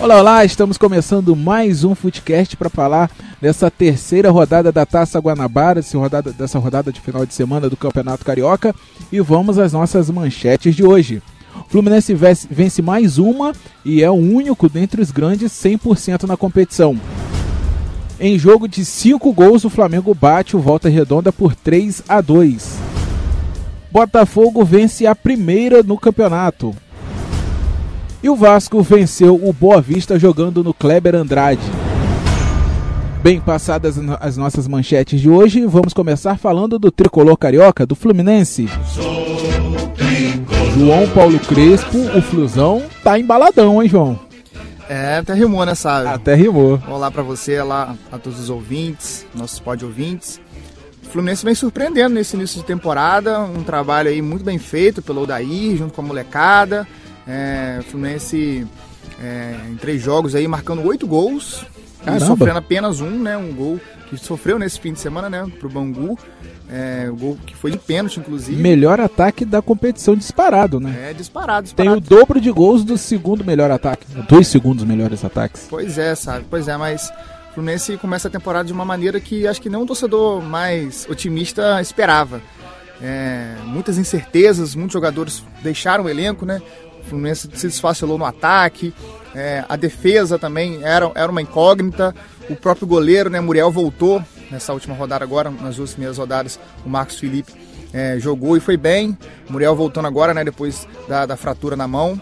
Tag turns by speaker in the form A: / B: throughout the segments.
A: Olá, olá, estamos começando mais um Footcast para falar dessa terceira rodada da Taça Guanabara, rodada, dessa rodada de final de semana do Campeonato Carioca, e vamos às nossas manchetes de hoje. Fluminense vence mais uma e é o único dentre os grandes 100% na competição. Em jogo de 5 gols, o Flamengo bate o Volta Redonda por 3 a 2. Botafogo vence a primeira no campeonato. E o Vasco venceu o Boa Vista jogando no Kleber Andrade. Bem, passadas as nossas manchetes de hoje, vamos começar falando do tricolor carioca, do Fluminense. João Paulo Crespo, o Flusão, tá embaladão, hein, João?
B: É, até rimou, né, sabe?
A: Até rimou.
B: Olá para você, olá a todos os ouvintes, nossos pod ouvintes. O Fluminense vem surpreendendo nesse início de temporada, um trabalho aí muito bem feito pelo Odair, junto com a molecada. É, o Fluminense é, em três jogos aí marcando oito gols e sofrendo apenas um, né? Um gol que sofreu nesse fim de semana, né? Pro Bangu. É, o gol que foi de pênalti, inclusive.
A: Melhor ataque da competição disparado, né?
B: É, disparado, disparado.
A: Tem o dobro de gols do segundo melhor ataque. Dois segundos melhores ataques.
B: Pois é, sabe? Pois é, mas o Fluminense começa a temporada de uma maneira que acho que nenhum torcedor mais otimista esperava. É, muitas incertezas, muitos jogadores deixaram o elenco, né? O Fluminense se desfacilou no ataque, é, a defesa também era, era uma incógnita. O próprio goleiro, né, Muriel, voltou nessa última rodada agora, nas duas primeiras rodadas, o Marcos Felipe é, jogou e foi bem. Muriel voltando agora, né, depois da, da fratura na mão.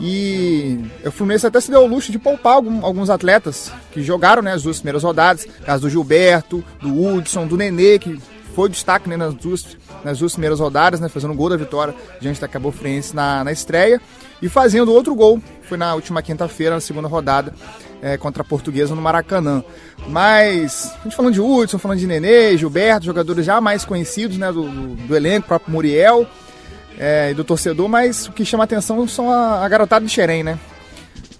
B: E o Fluminense até se deu o luxo de poupar algum, alguns atletas que jogaram né, as duas primeiras rodadas. Caso do Gilberto, do Hudson, do Nenê, que foi destaque né, nas, duas, nas duas primeiras rodadas, né, fazendo o gol da vitória diante da Cabo Friense na, na estreia e fazendo outro gol. Foi na última quinta-feira, na segunda rodada, é, contra a Portuguesa no Maracanã. Mas, a gente falando de Hudson, falando de Nenê, Gilberto, jogadores já mais conhecidos né, do, do, do elenco, próprio Muriel é, e do torcedor, mas o que chama atenção são a, a garotada de Xerém, né?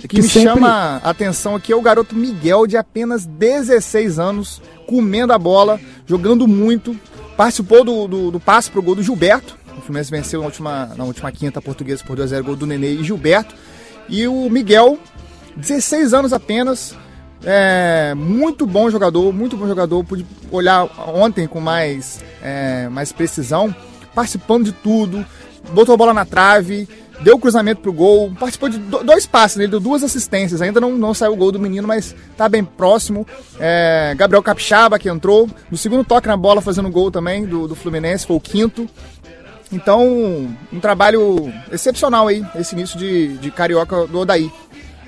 B: O que, que me sempre... chama a atenção aqui é o garoto Miguel, de apenas 16 anos, comendo a bola, jogando muito. Participou do, do, do passe pro gol do Gilberto. O Fluminense venceu na última, na última quinta portuguesa por 2x0 gol do Nenê e Gilberto. E o Miguel, 16 anos apenas, é, muito bom jogador, muito bom jogador. Pude olhar ontem com mais, é, mais precisão, participando de tudo, botou a bola na trave, deu o cruzamento pro gol, participou de dois passes, ele deu duas assistências. Ainda não, não saiu o gol do menino, mas tá bem próximo. É, Gabriel Capixaba, que entrou, no segundo toque na bola, fazendo gol também do, do Fluminense, foi o quinto. Então, um trabalho excepcional aí, esse início de, de carioca do Odaí.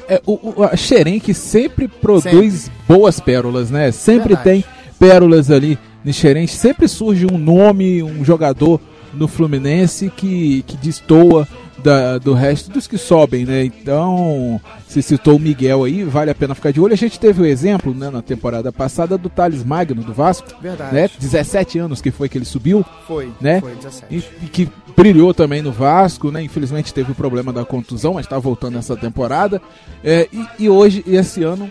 A: É, o, o, a Xerém que sempre produz sempre. boas pérolas, né? Sempre Verdade. tem pérolas ali no Xerém. Sempre surge um nome, um jogador no Fluminense que, que destoa da, do resto dos que sobem, né? Então, se citou o Miguel aí, vale a pena ficar de olho. A gente teve o exemplo né, na temporada passada do Thales Magno, do Vasco.
B: Verdade.
A: Né? 17 anos que foi que ele subiu.
B: Foi,
A: né?
B: foi 17.
A: E, e que brilhou também no Vasco, né? Infelizmente teve o problema da contusão, mas está voltando essa temporada. É, e, e hoje, esse ano,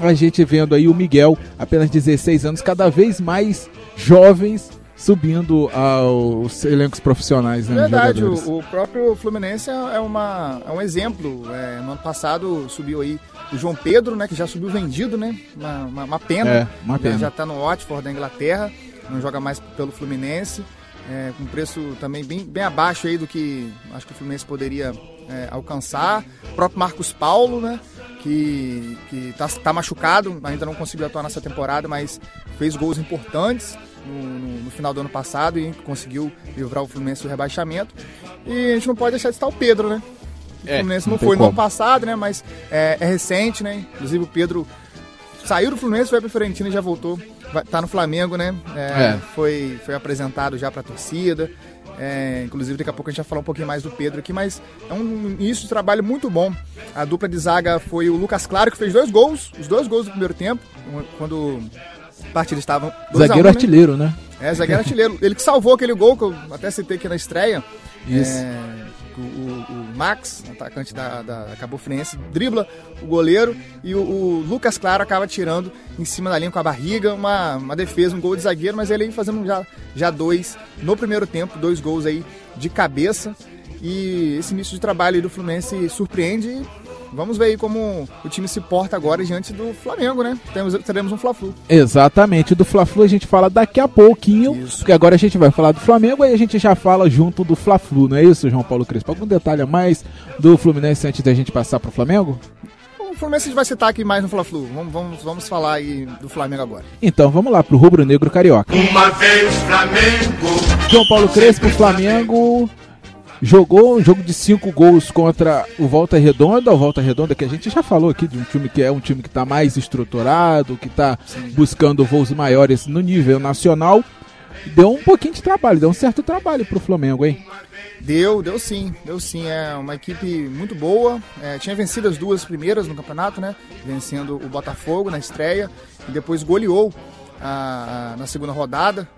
A: a gente vendo aí o Miguel, apenas 16 anos, cada vez mais jovens subindo aos elencos profissionais, né?
B: Verdade, o, o, próprio Fluminense é, uma, é um exemplo. É, no ano passado subiu aí o João Pedro, né? Que já subiu vendido, né? Uma, uma, uma pena.
A: É, uma pena.
B: Já está no Watford da Inglaterra, não joga mais pelo Fluminense. É, com preço também bem, bem abaixo aí do que acho que o Fluminense poderia é, alcançar. O próprio Marcos Paulo, né? Que, que tá, tá machucado, ainda não conseguiu atuar nessa temporada, mas fez gols importantes no, no, no, final do ano passado e conseguiu livrar o Fluminense do rebaixamento. E a gente não pode deixar de estar o Pedro, né? O é, Fluminense não, não foi no ano passado, né? Mas é, é, recente, né? Inclusive o Pedro saiu do Fluminense, foi para Fiorentina e já voltou. Vai, tá no Flamengo, né? É, é. Foi, foi apresentado já para a torcida. É, inclusive, daqui a pouco a gente vai falar um pouquinho mais do Pedro aqui, mas é um início de trabalho muito bom. A dupla de zaga foi o Lucas Claro, que fez dois gols, os dois gols do primeiro tempo, quando partida estavam.
A: Zagueiro um, né? artilheiro, né?
B: É, zagueiro artilheiro. Ele que salvou aquele gol que eu até citei aqui na estreia. Isso. É, o, o, o, Max, atacante da, da Cabo Friense, dribla o goleiro e o, o, Lucas Claro acaba tirando em cima da linha com a barriga, uma, uma defesa, um gol de zagueiro, mas ele aí fazendo já, já dois no primeiro tempo, dois gols aí de cabeça. E esse início de trabalho do Fluminense surpreende vamos ver aí como o time se porta agora diante do Flamengo, né? Temos, teremos um Fla-Flu.
A: Exatamente, do Fla-Flu a gente fala daqui a pouquinho, isso. porque agora a gente vai falar do Flamengo e a gente já fala junto do Fla-Flu, não é isso, João Paulo Crespo? Algum detalhe a mais do Fluminense antes da gente passar pro Flamengo?
B: O Fluminense a gente vai citar aqui mais no Fla-Flu. Vamos, vamos, vamos falar aí do Flamengo agora.
A: Então vamos lá pro Rubro Negro Carioca. Uma vez Flamengo. João Paulo Crespo, Flamengo jogou um jogo de cinco gols contra o Volta Redonda, o Volta Redonda que a gente já falou aqui de um time que é um time que está mais estruturado, que está buscando voos maiores no nível nacional. Deu um pouquinho de trabalho, deu um certo trabalho para o Flamengo, hein?
B: Deu, deu sim, deu sim. É uma equipe muito boa. É, tinha vencido as duas primeiras no campeonato, né? Vencendo o Botafogo na estreia e depois goleou a, a, na segunda rodada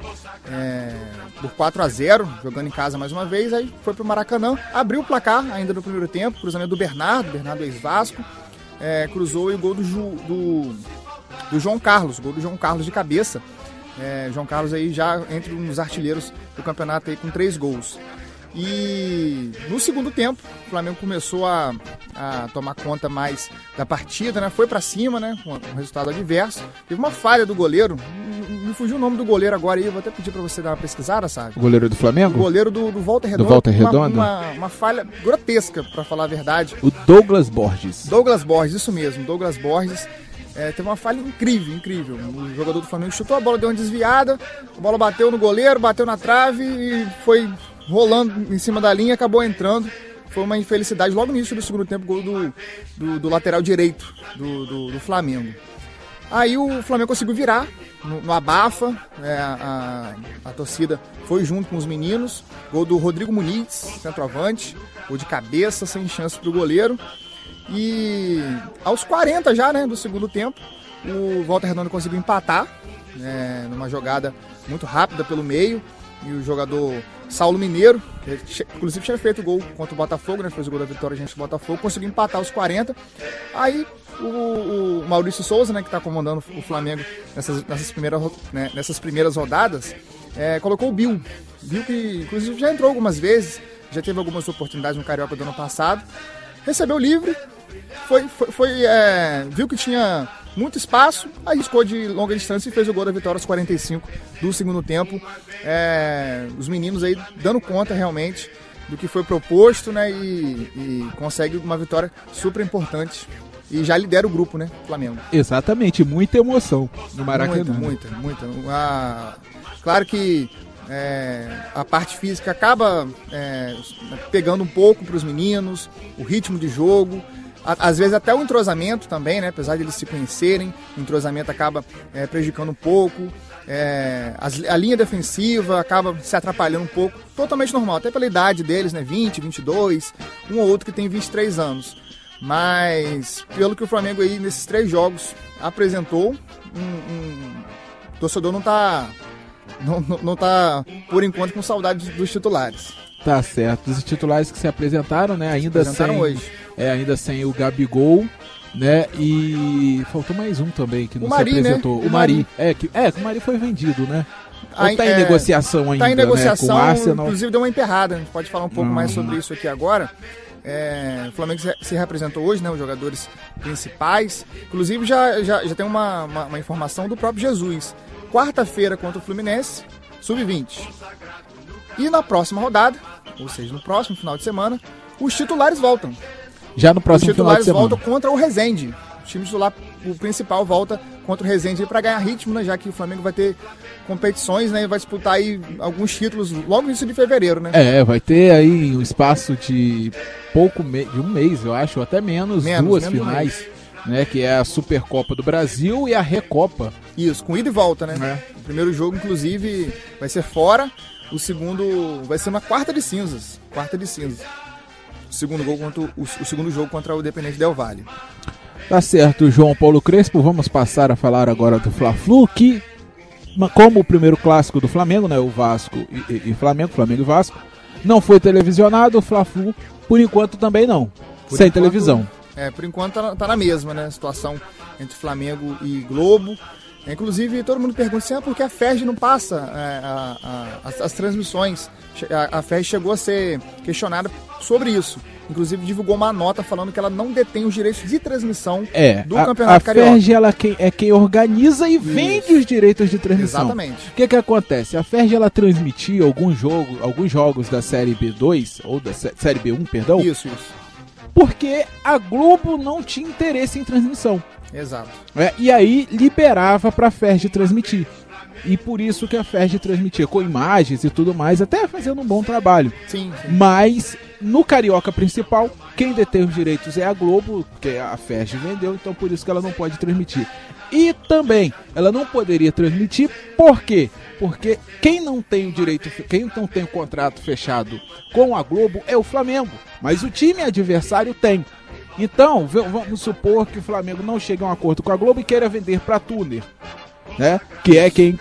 B: é, por 4 a 0 jogando em casa mais uma vez. Aí foi pro Maracanã, abriu o placar ainda no primeiro tempo, cruzamento do Bernardo, Bernardo ex-Vasco, é, cruzou e o gol do, Ju, do, do, João Carlos, gol do João Carlos de cabeça. É, João Carlos aí já entre os artilheiros do campeonato aí com três gols. E no segundo tempo, o Flamengo começou a, a tomar conta mais da partida, né? Foi para cima, né? Com um resultado adverso. Teve uma falha do goleiro. Me fugiu o nome do goleiro agora aí, vou até pedir para você dar uma pesquisada, sabe?
A: O goleiro do Flamengo?
B: O goleiro do, do Volta Redonda.
A: Do Volta Redonda?
B: Uma, uma, uma falha grotesca, para falar a verdade.
A: O Douglas Borges.
B: Douglas Borges, isso mesmo, Douglas Borges. É, teve uma falha incrível, incrível. O jogador do Flamengo chutou a bola, deu uma desviada, a bola bateu no goleiro, bateu na trave e foi rolando em cima da linha, acabou entrando. Foi uma infelicidade logo no início do segundo tempo, gol do, do, do lateral direito do, do, do, Flamengo. Aí o Flamengo conseguiu virar no, no abafa, é, a, a, torcida foi junto com os meninos. Gol do Rodrigo Muniz, centroavante, gol de cabeça, sem chance para o goleiro. E aos 40 já, né, do segundo tempo, o Walter Redondo conseguiu empatar, é, numa jogada muito rápida pelo meio. E o jogador Saulo Mineiro, que inclusive tinha feito gol contra o Botafogo, né? Fez o gol da vitória gente do Botafogo, conseguiu empatar os 40. Aí o, o Maurício Souza, né, que está comandando o Flamengo nessas, nessas, primeiras, né, nessas primeiras rodadas, é, colocou o Bill. Bill que inclusive já entrou algumas vezes, já teve algumas oportunidades no Carioca do ano passado. Recebeu livre, foi, foi, foi é, viu que tinha muito espaço, arriscou de longa distância e fez o gol da vitória aos 45 do segundo tempo. É, os meninos aí dando conta realmente do que foi proposto, né? E, e consegue uma vitória super importante. E já lidera o grupo, né? Flamengo.
A: Exatamente, muita emoção no Maracanã.
B: Muita, muita, muita. Ah, claro que é, a parte física acaba é, pegando um pouco para os meninos, o ritmo de jogo às vezes até o entrosamento também, né? Apesar de eles se conhecerem, o entrosamento acaba é, prejudicando um pouco. É, a, linha defensiva acaba se atrapalhando um pouco. Totalmente normal, até pela idade deles, né? 20, 22, um ou outro que tem 23 anos. Mas, pelo que o Flamengo aí nesses três jogos apresentou, um, um, o torcedor não tá, não, não tá, por enquanto, com saudade dos titulares.
A: Tá certo. Os titulares que se apresentaram, né? Ainda sem.
B: Hoje.
A: É, ainda sem o Gabigol, né? E faltou mais um também que não se né? apresentou. Né? O, Mari. Mari. É, que, é, o Mari foi vendido, né? Ou tá em é, negociação ainda,
B: Tá em negociação,
A: né?
B: com o Arsenal. inclusive deu uma emperrada. A gente pode falar um pouco mais sobre isso aqui agora. É, o Flamengo se representou hoje, né? Os jogadores principais. Inclusive já, já, já tem uma, uma, uma informação do próprio Jesus. Quarta-feira contra o Fluminense, sub-20. E na próxima rodada, ou seja, no próximo final de semana, os titulares voltam.
A: Já no próximo final de semana. Os titulares voltam
B: contra o Resende. O time titular, o principal, volta contra o Resende para ganhar ritmo, né? Já que o Flamengo vai ter competições, né? Vai disputar aí alguns títulos logo no início de fevereiro, né?
A: É, vai ter aí um espaço de pouco me... de um mês, eu acho, ou até menos, menos duas menos finais. Um né, que é a Supercopa do Brasil e a Recopa.
B: Isso, com ida e volta, né? É. O primeiro jogo, inclusive, vai ser fora o segundo vai ser uma quarta de cinzas. Quarta de cinzas. O segundo, gol contra o, o segundo jogo contra o Independente Del Valle.
A: Tá certo, João Paulo Crespo. Vamos passar a falar agora do Fla-Flu, que como o primeiro clássico do Flamengo, né, o Vasco e, e, e Flamengo, Flamengo e Vasco, não foi televisionado, o Fla-Flu por enquanto também não, por sem enquanto, televisão.
B: É, por enquanto tá, tá, na mesma, né, situação entre Flamengo e Globo. Inclusive, todo mundo pergunta assim, ah, por que a FERJ não passa é, a, a, as, as, transmissões? A, a FERJ chegou a ser questionada sobre isso. Inclusive divulgou uma nota falando que ela não detém os direitos de transmissão
A: É,
B: do
A: a,
B: Campeonato
A: a
B: Carioca.
A: Ferg ela quem- é quem organiza e vende os direitos de transmissão.
B: Exatamente.
A: O que que acontece? A Ferg ela transmitia alguns jogos, alguns jogos da série B2 ou da sé- série B1, perdão,
B: Isso, isso.
A: porque a Globo não tinha interesse em transmissão.
B: Exato.
A: né? E aí liberava pra Ferg transmitir. E por isso que a Ferg transmitia com imagens e tudo mais, até fazendo um bom trabalho.
B: Sim, sim.
A: Mas no Carioca principal, quem detém os direitos é a Globo, porque a Ferg vendeu, então por isso que ela não pode transmitir. E também, ela não poderia transmitir, por quê? Porque quem não tem o direito, quem não tem o contrato fechado com a Globo é o Flamengo, mas o time adversário tem. Então, vamos supor que o Flamengo não chegue a um acordo com a Globo e queira vender para Tuner, né? Que é quem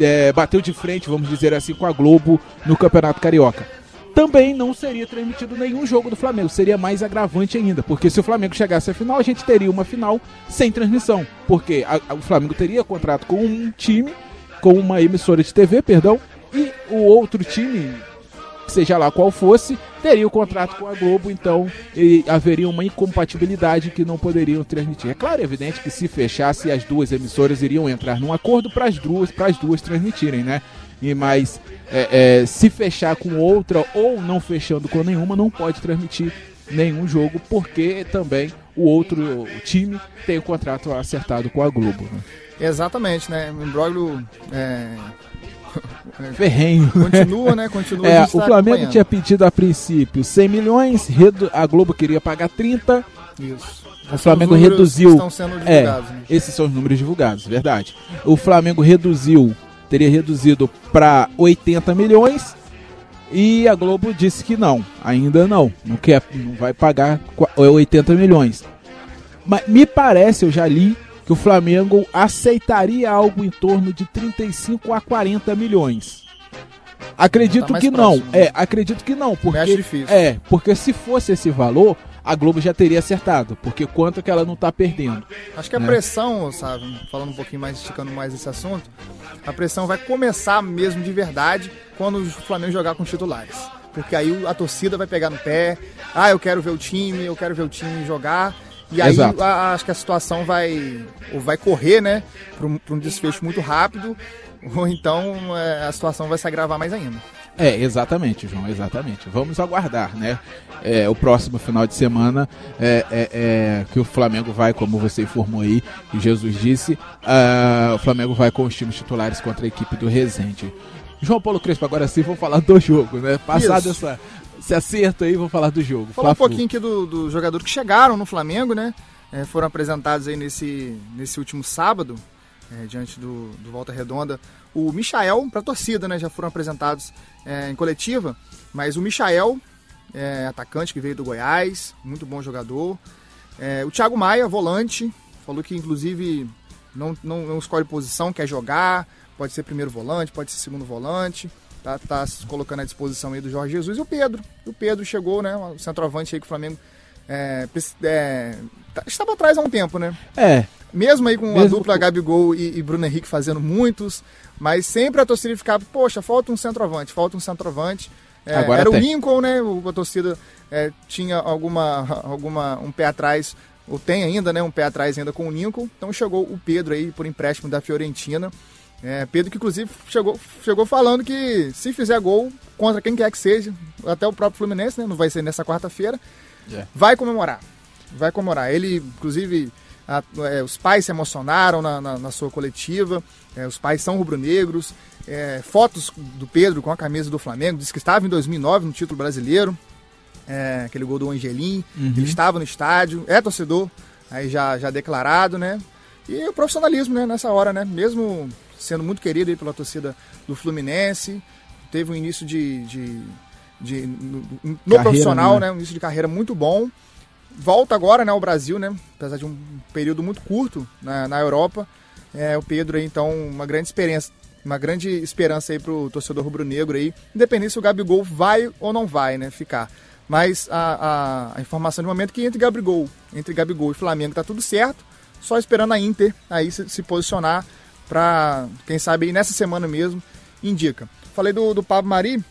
A: é, bateu de frente, vamos dizer assim, com a Globo no Campeonato Carioca. Também não seria transmitido nenhum jogo do Flamengo, seria mais agravante ainda, porque se o Flamengo chegasse à final, a gente teria uma final sem transmissão, porque a- a- o Flamengo teria contrato com um time, com uma emissora de TV, perdão, e o outro time, seja lá qual fosse, teria o contrato com a Globo, então haveria uma incompatibilidade que não poderiam transmitir. É claro, é evidente que se fechasse as duas emissoras iriam entrar num acordo para as duas, duas transmitirem, né? E mas é, é, se fechar com outra ou não fechando com nenhuma, não pode transmitir nenhum jogo, porque também o outro time tem o contrato acertado com a Globo. Né?
B: Exatamente, né? O imbróglio é,
A: Ferrenho.
B: continua, né? Continua.
A: É, o
B: tá
A: Flamengo tinha pedido a princípio 100 milhões, redu- a Globo queria pagar 30,
B: Isso.
A: o Flamengo reduziu. É,
B: né?
A: esses são os números divulgados, verdade. O Flamengo reduziu, teria reduzido para 80 milhões e a Globo disse que não, ainda não, não quer, não vai pagar qua- 80 milhões. Mas me parece, eu já li que o Flamengo aceitaria algo em torno de 35 a 40 milhões. Acredito
B: Tá
A: que não.
B: próximo, né?
A: É, acredito que não, porque é, porque se fosse esse valor, a Globo já teria acertado, porque quanto que ela não tá perdendo.
B: Acho que a
A: né?
B: pressão, sabe, falando um pouquinho mais, esticando mais esse assunto, a pressão vai começar mesmo de verdade quando o Flamengo jogar com titulares. Porque aí a torcida vai pegar no pé, ah, eu quero ver o time, eu quero ver o time jogar. E aí a- acho que a situação vai, vai correr, né, para um, um desfecho muito rápido, ou então é, a situação vai se agravar mais ainda.
A: É, exatamente, João, exatamente. Vamos aguardar, né? É, o próximo final de semana é, é- é que o Flamengo vai, como você informou aí, que Jesus disse, ah, o Flamengo vai com os times titulares contra a equipe do Resende. João Paulo Crespo, agora sim, vou falar do jogo, né? Passado
B: Isso.
A: essa, esse acerto aí, vou falar do jogo.
B: Falar um pouquinho aqui dos do jogadores que chegaram no Flamengo, né? É, foram apresentados aí nesse, nesse último sábado, é, diante do, do Volta Redonda. O Michael, para a torcida, né? Já foram apresentados é, em coletiva, mas o Michael, é, atacante que veio do Goiás, muito bom jogador. É, o Thiago Maia, volante, falou que inclusive não, não, não escolhe posição, quer jogar, pode ser primeiro volante, pode ser segundo volante. Tá, tá se colocando à disposição aí do Jorge Jesus e o Pedro. O Pedro chegou, né? O centroavante aí que o Flamengo é, é, tá- estava atrás há um tempo, né?
A: É,
B: Mesmo aí com a
A: Mesmo
B: dupla
A: com-
B: Gabigol e, e Bruno Henrique fazendo muitos, mas sempre a torcida ficava, poxa, falta um centroavante, falta um centroavante. É,
A: Agora
B: era o
A: tem.
B: Lincoln, né? O- A torcida é, tinha alguma, alguma um pé atrás, ou tem ainda, né? Um pé atrás ainda com o Lincoln. Então chegou o Pedro aí por empréstimo da Fiorentina. É, Pedro que inclusive chegou, chegou falando que se fizer gol contra quem quer que seja, até o próprio Fluminense, né? Não vai ser nessa quarta-feira
A: É.
B: vai comemorar. Vai comemorar. Ele, inclusive, a- é, os pais se emocionaram na, na- na sua coletiva. É, os pais são rubro-negros. É, fotos do Pedro com a camisa do Flamengo. Diz que estava em 2009 no título brasileiro. É, aquele gol do Angelim.
A: Uhum.
B: Ele estava no estádio. É torcedor. Aí já, já declarado, né? E o profissionalismo, né? Nessa hora, né? Mesmo sendo muito querido aí pela torcida do Fluminense. Teve um início de... de de, no, no
A: Carreira,
B: profissional,
A: né?
B: né? Um início de carreira muito bom. Volta agora, né, ao Brasil, né? Apesar de um período muito curto na, na Europa. É, o Pedro aí, então, uma grande experiência, uma grande esperança aí pro torcedor rubro-negro aí, independente se o Gabigol vai ou não vai, né, ficar. Mas a, a, a informação de momento é que entre Gabigol, entre Gabigol e Flamengo tá tudo certo, só esperando a Inter aí se, se posicionar para quem sabe nessa semana mesmo indica. Falei do, do Pablo Mari,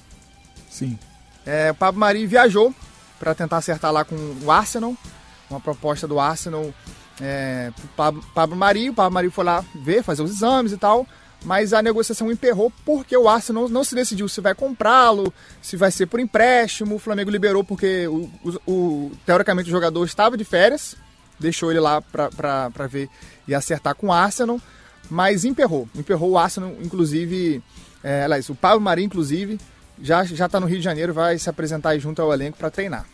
A: sim.
B: é, o Pablo Mari viajou para tentar acertar lá com o Arsenal, uma proposta do Arsenal é, pro Pablo Mari. O Pablo Mari foi lá ver, fazer os exames e tal, mas a negociação emperrou porque o Arsenal não se decidiu se vai comprá-lo, se vai ser por empréstimo. O Flamengo liberou porque o, o, o teoricamente o jogador estava de férias, deixou ele lá para ver e acertar com o Arsenal, mas emperrou. Emperrou o Arsenal, inclusive, é, aliás, o Pablo Mari, inclusive, já já está no Rio de Janeiro, vai se apresentar junto ao elenco para treinar.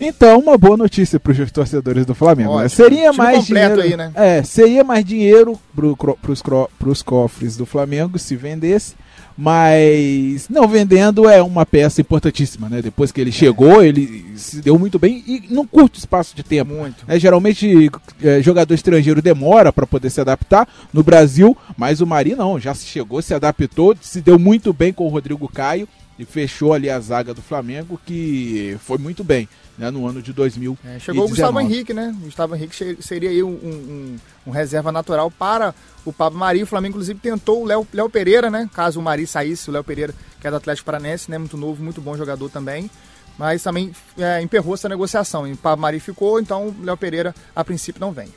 A: Então, uma boa notícia para os torcedores do Flamengo. Né? Seria mais dinheiro, aí, né? É, seria mais dinheiro para os cofres do Flamengo se vendesse, mas não vendendo é uma peça importantíssima, né? Depois que ele chegou, ele se deu muito bem e num curto espaço de tempo. Muito. É, geralmente, é, jogador estrangeiro demora para poder se adaptar no Brasil, mas o Mari não, já chegou, se adaptou, se deu muito bem com o Rodrigo Caio e fechou ali a zaga do Flamengo, que foi muito bem né, no ano de 2000. É,
B: chegou o Gustavo Henrique, né? O Gustavo Henrique seria aí um, um, um, reserva natural para o Pablo Mari. O Flamengo, inclusive, tentou o Léo Pereira, né? Caso o Mari saísse, o Léo Pereira, que é do Atlético Paranense, né? Muito novo, muito bom jogador também. Mas também é, emperrou essa negociação. E o Pablo Mari ficou, então o Léo Pereira, a princípio, não vem.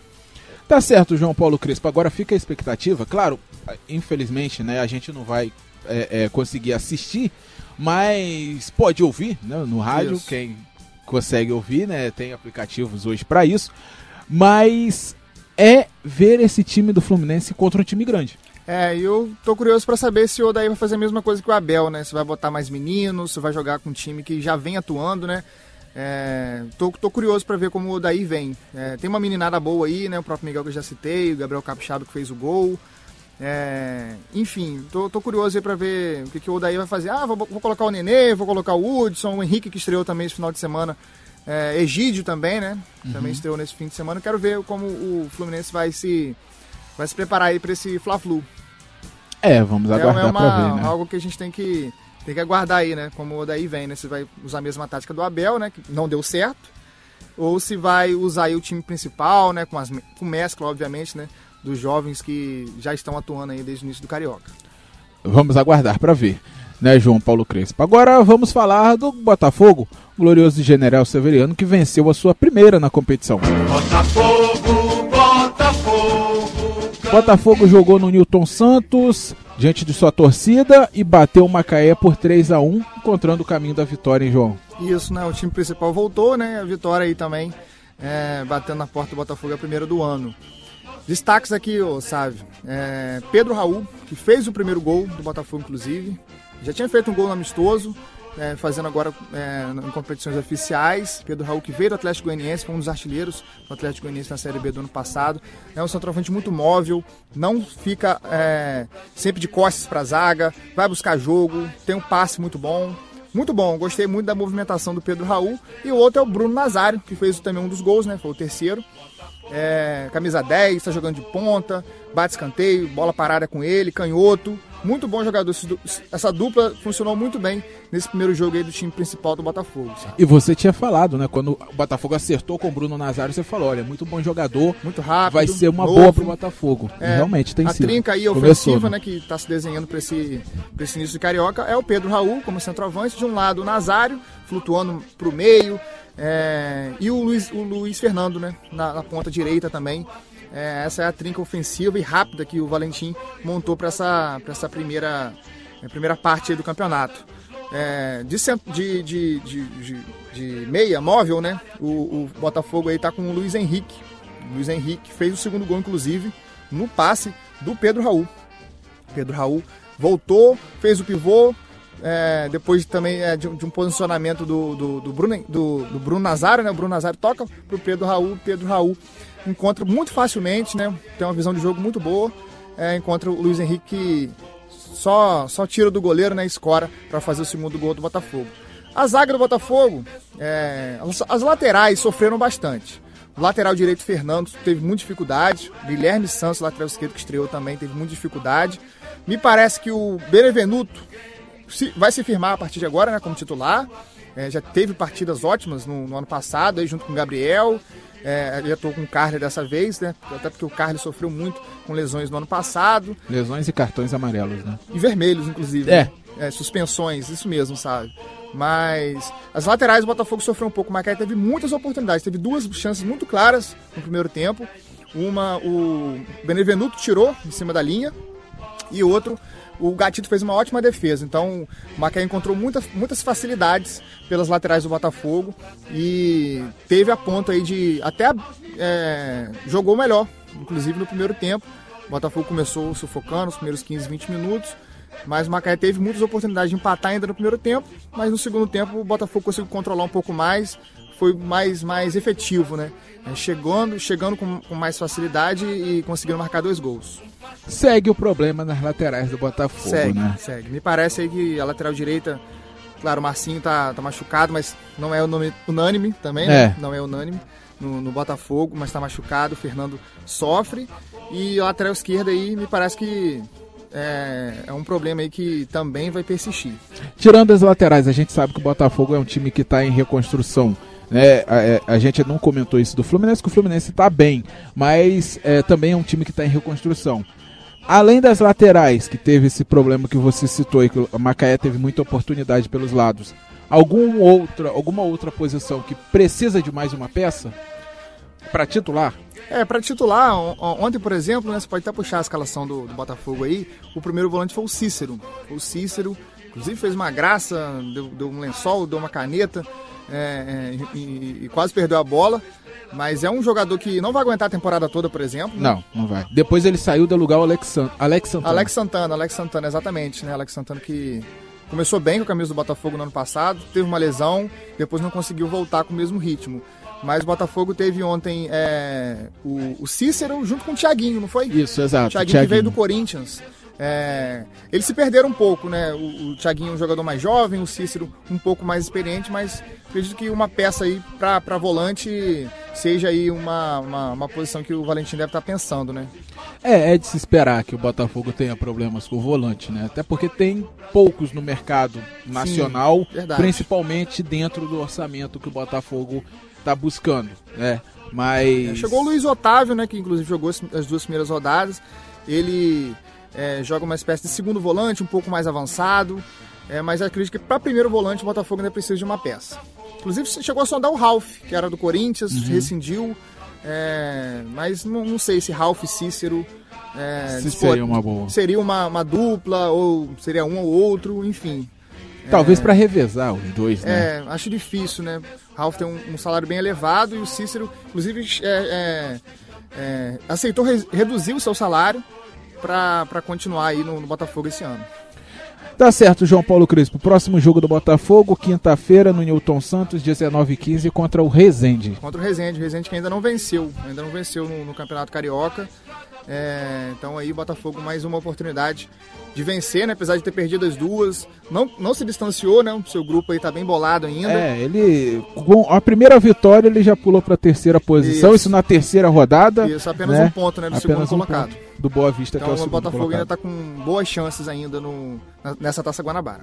A: Tá certo, João Paulo Crespo. Agora fica a expectativa. Claro, infelizmente, né? A gente não vai é, é, conseguir assistir, mas pode ouvir né, no rádio, Isso. quem consegue ouvir, né? Tem aplicativos hoje para isso. Mas é ver esse time do Fluminense contra um time grande.
B: É, eu tô curioso para saber se o Odaí vai fazer a mesma coisa que o Abel, né? Se vai botar mais meninos, se vai jogar com um time que já vem atuando, né? É, tô, tô curioso para ver como o Odaí vem. É, tem uma meninada boa aí, né? O próprio Miguel que eu já citei, o Gabriel Capixaba que fez o gol. É, enfim, tô, tô curioso aí pra ver o que, que o Odaí vai fazer. Ah, vou, vou, colocar o Nenê, vou colocar o Hudson, o Henrique que estreou também esse final de semana. É, Egídio também, né? Uhum. Também estreou nesse fim de semana. Quero ver como o Fluminense vai se, vai se preparar aí pra esse Fla-Flu.
A: É, vamos é aguardar é uma, pra ver, né?
B: algo que a gente tem que, tem que aguardar aí, né? Como o Odaí vem, né? Se vai usar a mesma tática do Abel, né? Que não deu certo. Ou se vai usar aí o time principal, né? Com, as, com mescla, obviamente, né? Dos jovens que já estão atuando aí desde o início do Carioca.
A: Vamos aguardar para ver, né, João Paulo Crespo. Agora vamos falar do Botafogo, glorioso General Severiano, que venceu a sua primeira na competição. Botafogo, Botafogo. Botafogo jogou no Newton Santos, diante de sua torcida, e bateu o Macaé por 3 a 1 encontrando o caminho da vitória, hein, João?
B: Isso, né? O time principal voltou, né? A vitória aí também, é, batendo na porta do Botafogo, é a primeira do ano. Destaques aqui, ô Sávio. É, Pedro Raul, que fez o primeiro gol do Botafogo, inclusive. Já tinha feito um gol no amistoso, é, fazendo agora é, em competições oficiais. Pedro Raul, que veio do Atlético Goianiense, foi um dos artilheiros do Atlético Goianiense na Série B do ano passado. É um centroavante muito móvel, não fica é, sempre de costas para a zaga, vai buscar jogo, tem um passe muito bom. Muito bom, gostei muito da movimentação do Pedro Raul. E o outro é o Bruno Nazário, que fez também um dos gols, né? Foi o terceiro é, camisa 10, está jogando de ponta, bate escanteio, bola parada com ele, canhoto. Muito bom jogador. Essa dupla funcionou muito bem nesse primeiro jogo aí do time principal do Botafogo.
A: Sabe? E você tinha falado, né? Quando o Botafogo acertou com o Bruno Nazário, você falou: olha, muito bom jogador.
B: Muito rápido.
A: Vai ser uma novo. boa pro Botafogo. É, realmente tem
B: a
A: sido.
B: A trinca aí ofensiva, né? Que está se desenhando para esse, esse início de Carioca é o Pedro Raul como centroavante. De um lado, o Nazário, flutuando pro meio. É, e o Luiz, o Luiz Fernando, né? Na, na ponta direita também. É, essa é a trinca ofensiva e rápida que o Valentim montou para essa, essa primeira, é, primeira parte do campeonato. É, de, de, de, de, de, meia móvel, né? O, o Botafogo aí tá com o Luiz Henrique. Luiz Henrique fez o segundo gol, inclusive, no passe do Pedro Raul. Pedro Raul voltou, fez o pivô, é, depois também é, de, de, um posicionamento do, do, do, Bruno, do, do Bruno Nazário, né? O Bruno Nazário toca pro Pedro Raul, Pedro Raul encontra muito facilmente, né? Tem uma visão de jogo muito boa. É, encontra o Luiz Henrique só, só tira do goleiro, né? Escora para fazer o segundo gol do Botafogo. A zaga do Botafogo, é, as, as laterais sofreram bastante. O lateral direito, Fernando, teve muita dificuldade. Guilherme Santos, lateral esquerdo que estreou também, teve muita dificuldade. Me parece que o Benevenuto se, vai se firmar a partir de agora, né, como titular. É, já teve partidas ótimas no, no ano passado, aí, junto com o Gabriel. É, já estou com o Carly dessa vez, né? Até porque o Carly sofreu muito com lesões no ano passado.
A: Lesões e cartões amarelos, né?
B: E vermelhos, inclusive.
A: É.
B: Né? é, suspensões, isso mesmo, sabe? Mas as laterais do Botafogo sofreu um pouco. O Macaé teve muitas oportunidades, teve duas chances muito claras no primeiro tempo. Uma o Benevenuto tirou em cima da linha e outro o Gatito fez uma ótima defesa. Então o Macaé encontrou muitas, muitas facilidades pelas laterais do Botafogo e teve a ponto aí de até é, jogou melhor, inclusive no primeiro tempo. O Botafogo começou sufocando os primeiros 15, 20 minutos. Mas o Macaé teve muitas oportunidades de empatar ainda no primeiro tempo, mas no segundo tempo o Botafogo conseguiu controlar um pouco mais, foi mais, mais efetivo, né? É, chegando, chegando com, com mais facilidade e conseguindo marcar dois gols.
A: Segue o problema nas laterais do Botafogo,
B: segue,
A: né?
B: Segue. Me parece aí que a lateral direita, claro, o Marcinho tá, tá machucado, mas não é o nome unânime também, né?
A: É.
B: Não é unânime no, no Botafogo, mas tá machucado. O Fernando sofre. E a lateral esquerda aí, me parece que é, é, um problema aí que também vai persistir.
A: Tirando as laterais, a gente sabe que o Botafogo é um time que está em reconstrução. Né? A, é, a, gente não comentou isso do Fluminense, que o Fluminense está bem, mas é, também é um time que está em reconstrução. Além das laterais, que teve esse problema que você citou, e que a Macaé teve muita oportunidade pelos lados, algum outra, alguma outra posição que precisa de mais uma peça para titular?
B: É, para titular, ontem, por exemplo, né, você pode até puxar a escalação do, do, Botafogo aí, o primeiro volante foi o Cícero. O Cícero, inclusive, fez uma graça, deu, deu um lençol, deu uma caneta é, é, e, e, quase perdeu a bola. Mas é um jogador que não vai aguentar a temporada toda, por exemplo.
A: Né? Não, não vai. Depois ele saiu do lugar o Alex, Alex Santana.
B: Alex Santana, Alex Santana, exatamente, né? Alex Santana que começou bem com a camisa do Botafogo no ano passado, teve uma lesão, depois não conseguiu voltar com o mesmo ritmo. Mas o Botafogo teve ontem é, o, o, Cícero junto com o Thiaguinho, não foi?
A: Isso, exato.
B: O Thiaguinho, Thiaguinho. que veio do Corinthians. É, eles se perderam um pouco, né? O, o Thiaguinho é um jogador mais jovem, o Cícero um pouco mais experiente, mas acredito que uma peça aí para volante seja aí uma, uma, uma, posição que o Valentim deve estar tá pensando, né?
A: É, é de se esperar que o Botafogo tenha problemas com o volante, né? Até porque tem poucos no mercado nacional, Sim, principalmente dentro do orçamento que o Botafogo está buscando, né? Mas.
B: É, chegou o Luiz Otávio, né? Que inclusive jogou as duas primeiras rodadas. Ele é, joga uma espécie de segundo volante, um pouco mais avançado. É, mas acredito que para primeiro volante o Botafogo ainda precisa de uma peça. Inclusive chegou a sondar o Ralph, que era do Corinthians, uhum. rescindiu. É, mas não, não, sei se Ralph e Cícero.
A: É, se seria uma boa.
B: Seria uma, uma, dupla, ou seria um ou outro, enfim.
A: Talvez é, para revezar os dois, né?
B: É, acho difícil, né? Ralph tem um, um salário bem elevado e o Cícero, inclusive, é, é, aceitou re reduzir o seu salário para continuar aí no, no Botafogo esse ano.
A: Tá certo, João Paulo Crespo. Próximo jogo do Botafogo, quinta-feira, no Newton Santos, 19h15, contra o Rezende.
B: Contra o Rezende. O Rezende que ainda não venceu. Ainda não venceu no, no Campeonato Carioca. É, então aí o Botafogo mais uma oportunidade de vencer, né? Apesar de ter perdido as duas. Não, não se distanciou, né? O seu grupo aí tá bem bolado ainda.
A: É, ele. Com a primeira vitória ele já pulou pra terceira posição. Isso, isso na terceira rodada.
B: Isso, apenas né? um ponto, né? Do
A: apenas
B: segundo um colocado.
A: Do Boa Vista,
B: então,
A: que é o,
B: o
A: segundo
B: Botafogo
A: colocado.
B: ainda tá com boas chances ainda no, nessa taça Guanabara.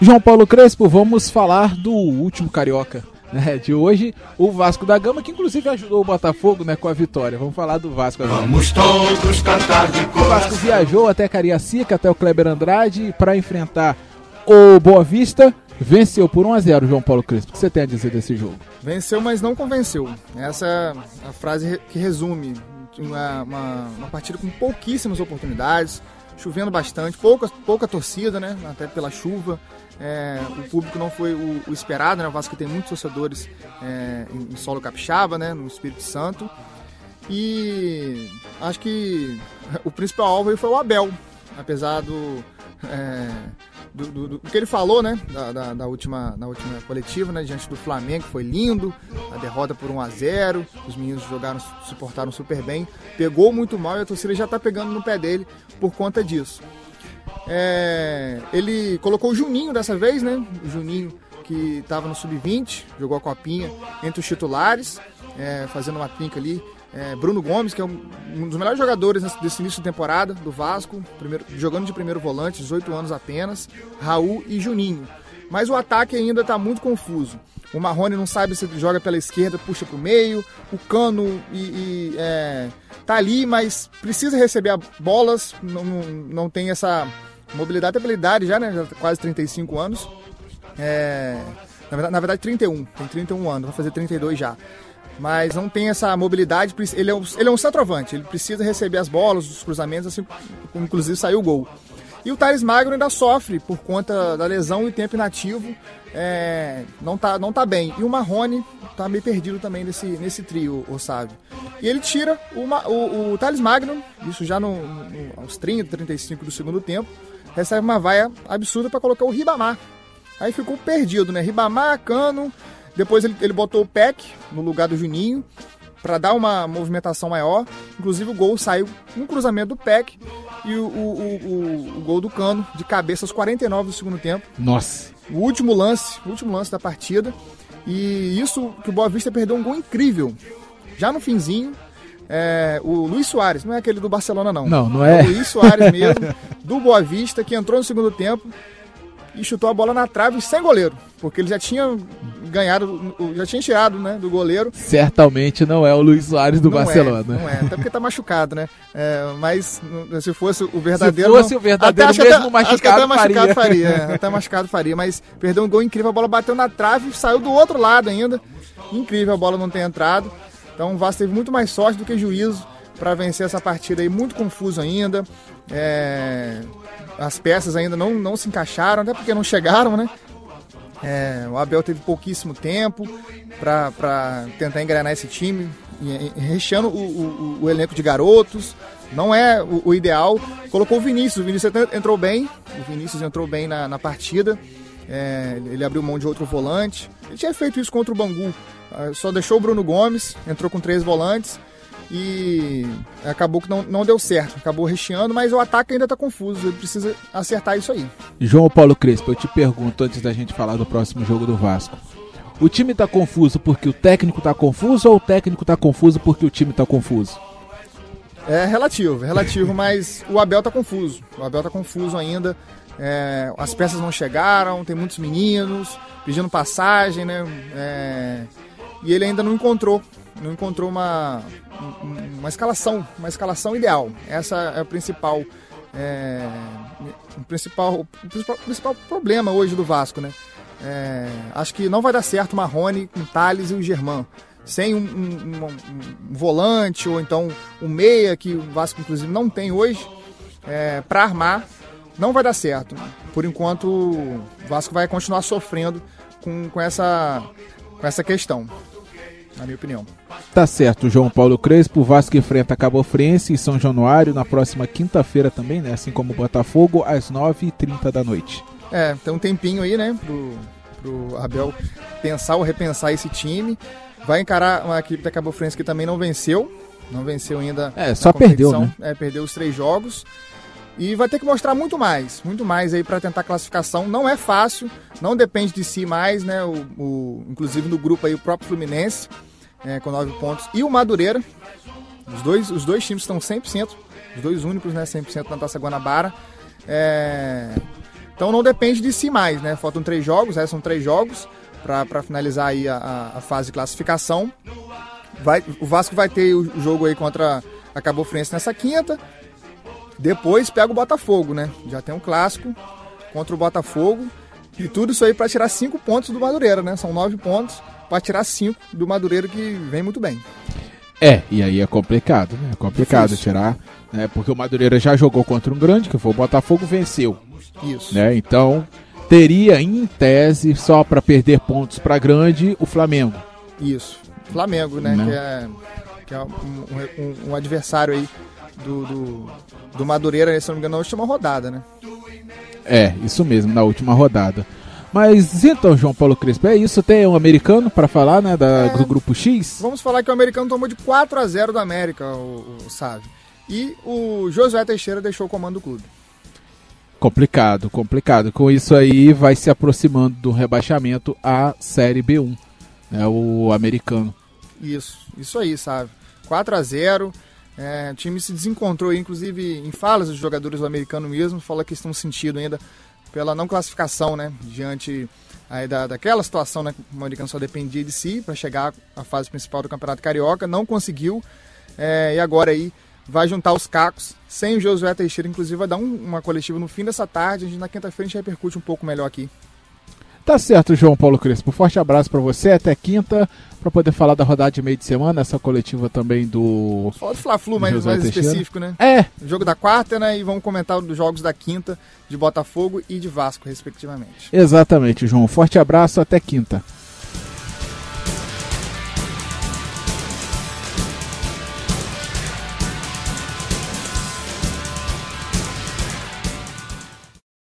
A: João Paulo Crespo, vamos falar do último carioca né, de hoje, o Vasco da Gama, que inclusive ajudou o Botafogo né, com a vitória. Vamos falar do Vasco agora.
C: Vamos todos cantar de
A: coração. O Vasco viajou até Cariacica, até o Kleber Andrade, para enfrentar o Boa Vista. Venceu por 1 a 0 João Paulo Crespo. O que você tem a dizer desse jogo?
B: Venceu, mas não convenceu. Essa é a frase que resume uma, uma, uma partida com pouquíssimas oportunidades, chovendo bastante, pouca, pouca torcida, né? Até pela chuva. É, o público não foi o, o, esperado, né? O Vasco tem muitos torcedores é, em, em, solo capixaba, né? No Espírito Santo. E acho que o principal alvo foi o Abel, apesar do, é, do, do, do, que ele falou, né? Da, da, da, última, na última coletiva, né? Diante do Flamengo, foi lindo, a derrota por 1 a 0 os meninos jogaram, se portaram super bem, pegou muito mal e a torcida já tá pegando no pé dele por conta disso. É, ele colocou o Juninho dessa vez, né? O Juninho que estava no sub-20, jogou a copinha entre os titulares, é, fazendo uma trinca ali. É, Bruno Gomes, que é um, dos melhores jogadores desse início de temporada do Vasco, primeiro, jogando de primeiro volante, 18 anos apenas, Raul e Juninho. Mas o ataque ainda está muito confuso. O Marrone não sabe se joga pela esquerda, puxa para o meio. O Cano e, e, é, tá ali, mas precisa receber bolas, não, não, não tem essa Mobilidade é habilidade já, né? Já tá quase 35 anos. É, na, verdade, na verdade, 31. Tem 31 anos, vai fazer 32 já. Mas não tem essa mobilidade. Ele é, um, ele é um centroavante, ele precisa receber as bolas, os cruzamentos, assim, inclusive saiu o gol. E o Thales Magno ainda sofre por conta da lesão e tempo inativo. É, não, tá, não tá bem. E o Marrone tá meio perdido também nesse, nesse trio, o Sávio. E ele tira o, o, o Thales Magno, isso já no, no, aos 30, 35 do segundo tempo, recebe uma vaia absurda para colocar o Ribamar. Aí ficou perdido, né? Ribamar, Cano, depois ele, ele botou o Peck no lugar do Juninho para dar uma movimentação maior. Inclusive o gol saiu um cruzamento do Peck e o, o, o, o, gol do Cano de cabeça aos 49 do segundo tempo.
A: Nossa!
B: O último lance, o último lance da partida. E isso que o Boa Vista perdeu um gol incrível. Já no finzinho, é, o Luiz Soares, não é aquele do Barcelona não.
A: Não, não é.
B: O Luiz Soares mesmo, do Boa Vista, que entrou no segundo tempo e chutou a bola na trave sem goleiro, porque ele já tinha ganhado, já tinha tirado, né, do goleiro.
A: Certamente não é o Luiz Soares do não é, Barcelona.
B: É, não é, até porque tá machucado, né? É, mas se fosse o verdadeiro.
A: Se fosse não, o verdadeiro, até, mesmo até, machucado, até faria. machucado faria.
B: É, até machucado faria, mas perdeu um gol incrível, a bola bateu na trave, saiu do outro lado ainda. Incrível a bola não ter entrado. Então o Vasco teve muito mais sorte do que juízo para vencer essa partida aí, muito confuso ainda. É, as peças ainda não, não se encaixaram, até porque não chegaram, né? É, o Abel teve pouquíssimo tempo para tentar engrenar esse time, recheando o, o, o, elenco de garotos. Não é o, o, ideal. Colocou o Vinícius, o Vinícius entrou bem, o Vinícius entrou bem na, na partida. É, ele abriu mão de outro volante. Ele tinha feito isso contra o Bangu. Ah, só deixou o Bruno Gomes, entrou com três volantes e acabou que não, não deu certo, acabou recheando, mas o ataque ainda está confuso, ele precisa acertar isso aí.
A: João Paulo Crespo, eu te pergunto antes da gente falar do próximo jogo do Vasco. O time está confuso porque o técnico está confuso ou o técnico está confuso porque o time está confuso?
B: É relativo, é relativo, mas o Abel está confuso. O Abel está confuso ainda. É, as peças não chegaram, tem muitos meninos pedindo passagem, né? É, e ele ainda não encontrou não encontrou uma, uma escalação, uma escalação ideal. Essa é principal, é, o principal, o principal, o principal problema hoje do Vasco, né? É, acho que não vai dar certo o Marrone com Thales e o Germán. Sem um, um, um, volante ou então um meia, que o Vasco inclusive não tem hoje, é, para armar, não vai dar certo. Por enquanto, o Vasco vai continuar sofrendo com, com, essa, com essa questão na minha opinião.
A: Tá certo, João Paulo Crespo. O Vasco enfrenta a Cabo Friense em São Januário na próxima quinta-feira também, né? Assim como o Botafogo, às 9h30 da noite.
B: É, tem um tempinho aí, né, pro, pro Abel pensar ou repensar esse time. Vai encarar uma equipe da Cabo Friense que também não venceu. Não venceu ainda.
A: É, só perdeu, né?
B: É, perdeu os três jogos. E vai ter que mostrar muito mais, muito mais aí para tentar classificação. Não é fácil, não depende de si mais, né? O, o, inclusive no grupo aí o próprio Fluminense é, com 9 pontos. E o Madureira, os dois, os dois times estão 100%, os dois únicos, né, 100% na Taça Guanabara. É, então não depende de si mais, né? Faltam três jogos, é, são três jogos para finalizar aí a, a, fase de classificação. Vai, o Vasco vai ter o jogo aí contra a Cabo Friense nessa quinta. Depois pega o Botafogo, né? Já tem um clássico contra o Botafogo. E tudo isso aí para tirar cinco pontos do Madureira, né? São nove pontos para tirar cinco do Madureira que vem muito bem.
A: É, e aí é complicado, né? É complicado Difícil. tirar, né? Porque o Madureira já jogou contra um grande, que foi o Botafogo, venceu.
B: Isso.
A: Né? Então, teria em tese só para perder pontos para grande o Flamengo.
B: Isso. Flamengo, né? né? Que é, que é um, um, um, adversário aí do, do, do Madureira, se não me engano, na última rodada, né?
A: É, isso mesmo, na última rodada. Mas então, João Paulo Crespo, é isso? Tem um americano para falar, né, da, é, do grupo X?
B: Vamos falar que o americano tomou de 4 a 0 da América, o, o Sávio. E o Josué Teixeira deixou o comando do clube.
A: Complicado, complicado. Com isso aí vai se aproximando do rebaixamento à Série B1, né, o americano.
B: Isso, isso aí, sabe? 4 a 0 é, o time se desencontrou, inclusive em falas dos jogadores do americano mesmo, fala que estão sentindo ainda pela não classificação, né? Diante aí da, daquela situação, né? O americano só dependia de si para chegar à fase principal do Campeonato Carioca, não conseguiu. É, e agora aí vai juntar os cacos sem o Josué Teixeira. Inclusive, vai dar um, uma coletiva no fim dessa tarde. A gente, na quinta-feira a gente repercute um pouco melhor aqui.
A: Tá certo, João Paulo Crespo. Forte abraço para você. Até quinta, para poder falar da rodada de meio de semana, essa coletiva também do.
B: Fala do Fla-Flu, mais, mais específico, né?
A: É.
B: O jogo da quarta, né? E vamos comentar dos jogos da quinta, de Botafogo e de Vasco, respectivamente.
A: Exatamente, João. Forte abraço, até quinta.